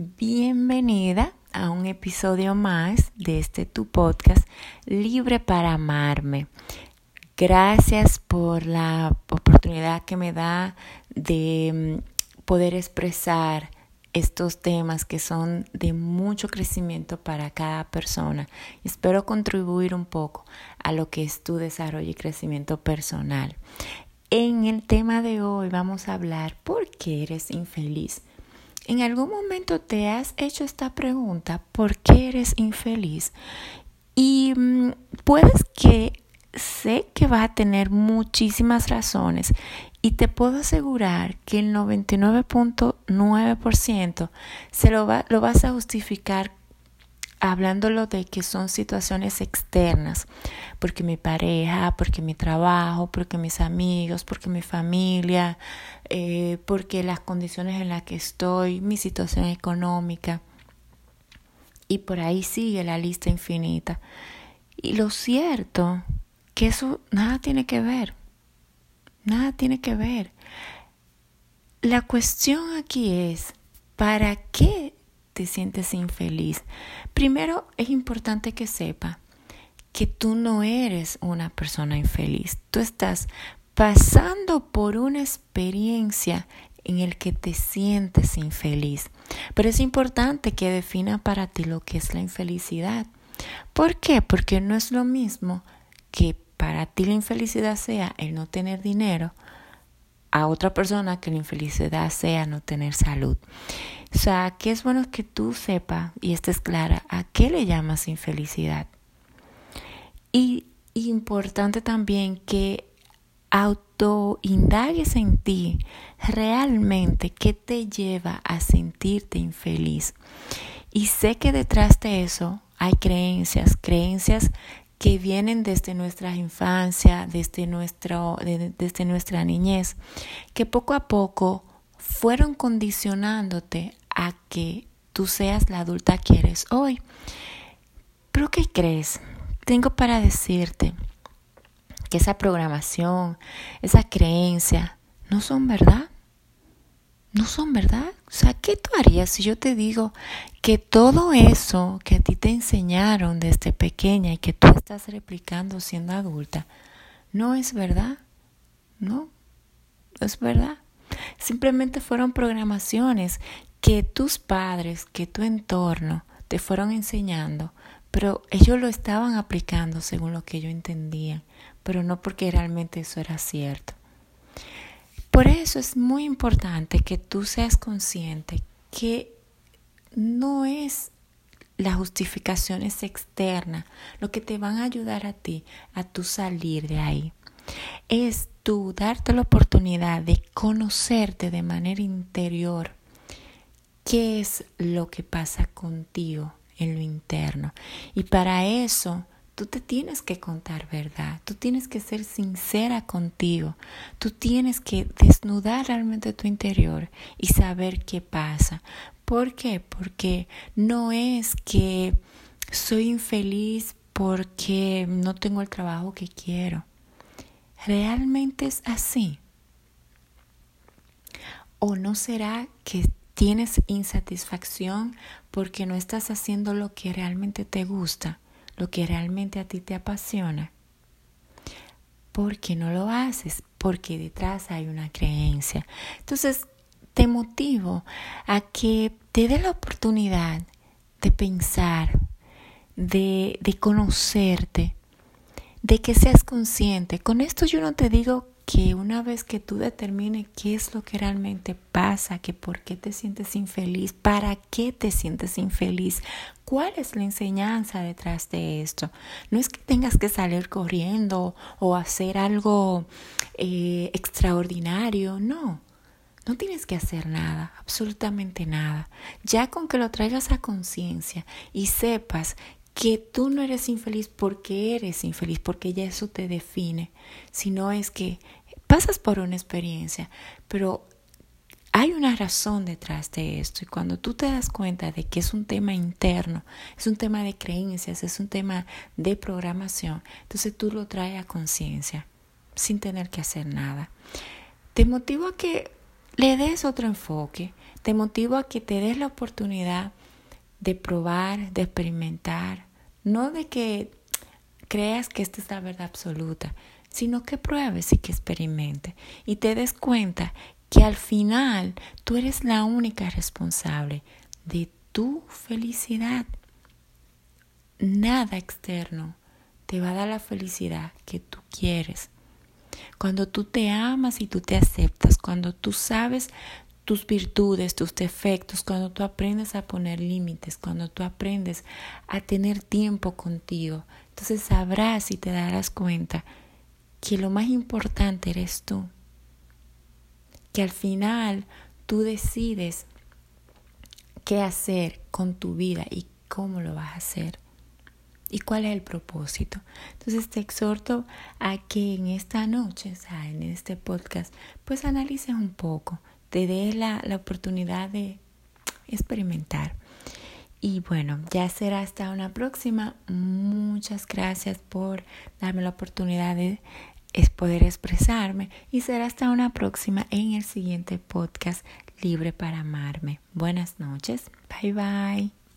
Bienvenida a un episodio más de este tu podcast Libre para amarme. Gracias por la oportunidad que me da de mm, poder expresar estos temas que son de mucho crecimiento para cada persona. Espero contribuir un poco a lo que es tu desarrollo y crecimiento personal. En el tema de hoy vamos a hablar por qué eres infeliz. ¿En algún momento te has hecho esta pregunta? ¿Por qué eres infeliz? Y mm, puedes que sé que va a tener muchísimas razones y te puedo asegurar que el 99.9% se lo, va, lo vas a justificar hablándolo de que son situaciones externas, porque mi pareja, porque mi trabajo, porque mis amigos, porque mi familia, eh, porque las condiciones en las que estoy, mi situación económica. Y por ahí sigue la lista infinita. Y lo cierto que eso nada tiene que ver. Nada tiene que ver. La cuestión aquí es, ¿para qué te sientes infeliz? Primero es importante que sepa que tú no eres una persona infeliz. Tú estás pasando por una experiencia en el que te sientes infeliz. Pero es importante que defina para ti lo que es la infelicidad. ¿Por qué? Porque no es lo mismo que para ti la infelicidad sea el no tener dinero, a otra persona que la infelicidad sea no tener salud. O sea, que es bueno que tú sepas y estés clara a qué le llamas infelicidad. Y importante también que autoindagues en ti realmente qué te lleva a sentirte infeliz. Y sé que detrás de eso hay creencias, creencias que vienen desde nuestra infancia, desde, nuestro, desde nuestra niñez, que poco a poco fueron condicionándote a que tú seas la adulta que eres hoy. Pero ¿qué crees? Tengo para decirte que esa programación, esa creencia, no son verdad. No son verdad. O sea, ¿qué tú harías si yo te digo que todo eso que a ti te enseñaron desde pequeña y que tú estás replicando siendo adulta, no es verdad? No, es verdad. Simplemente fueron programaciones que tus padres, que tu entorno te fueron enseñando, pero ellos lo estaban aplicando según lo que ellos entendían, pero no porque realmente eso era cierto. Por eso es muy importante que tú seas consciente que no es la justificación es externa, lo que te van a ayudar a ti a tu salir de ahí. Es tú darte la oportunidad de conocerte de manera interior qué es lo que pasa contigo en lo interno. Y para eso Tú te tienes que contar verdad, tú tienes que ser sincera contigo, tú tienes que desnudar realmente tu interior y saber qué pasa. ¿Por qué? Porque no es que soy infeliz porque no tengo el trabajo que quiero. Realmente es así. ¿O no será que tienes insatisfacción porque no estás haciendo lo que realmente te gusta? lo que realmente a ti te apasiona. ¿Por qué no lo haces? Porque detrás hay una creencia. Entonces, te motivo a que te dé la oportunidad de pensar, de, de conocerte, de que seas consciente. Con esto yo no te digo que una vez que tú determines qué es lo que realmente pasa, que por qué te sientes infeliz, para qué te sientes infeliz, cuál es la enseñanza detrás de esto. No es que tengas que salir corriendo o hacer algo eh, extraordinario, no. No tienes que hacer nada, absolutamente nada. Ya con que lo traigas a conciencia y sepas que tú no eres infeliz porque eres infeliz, porque ya eso te define, sino es que pasas por una experiencia, pero hay una razón detrás de esto y cuando tú te das cuenta de que es un tema interno, es un tema de creencias, es un tema de programación, entonces tú lo traes a conciencia sin tener que hacer nada. Te motivo a que le des otro enfoque, te motivo a que te des la oportunidad de probar, de experimentar, no de que creas que esta es la verdad absoluta, sino que pruebes y que experimentes y te des cuenta que al final tú eres la única responsable de tu felicidad. Nada externo te va a dar la felicidad que tú quieres. Cuando tú te amas y tú te aceptas, cuando tú sabes tus virtudes, tus defectos, cuando tú aprendes a poner límites, cuando tú aprendes a tener tiempo contigo, entonces sabrás y te darás cuenta que lo más importante eres tú. Que al final tú decides qué hacer con tu vida y cómo lo vas a hacer y cuál es el propósito. Entonces te exhorto a que en esta noche, en este podcast, pues analices un poco, te des la, la oportunidad de experimentar. Y bueno, ya será hasta una próxima. Muchas gracias por darme la oportunidad de poder expresarme y será hasta una próxima en el siguiente podcast Libre para Amarme. Buenas noches. Bye bye.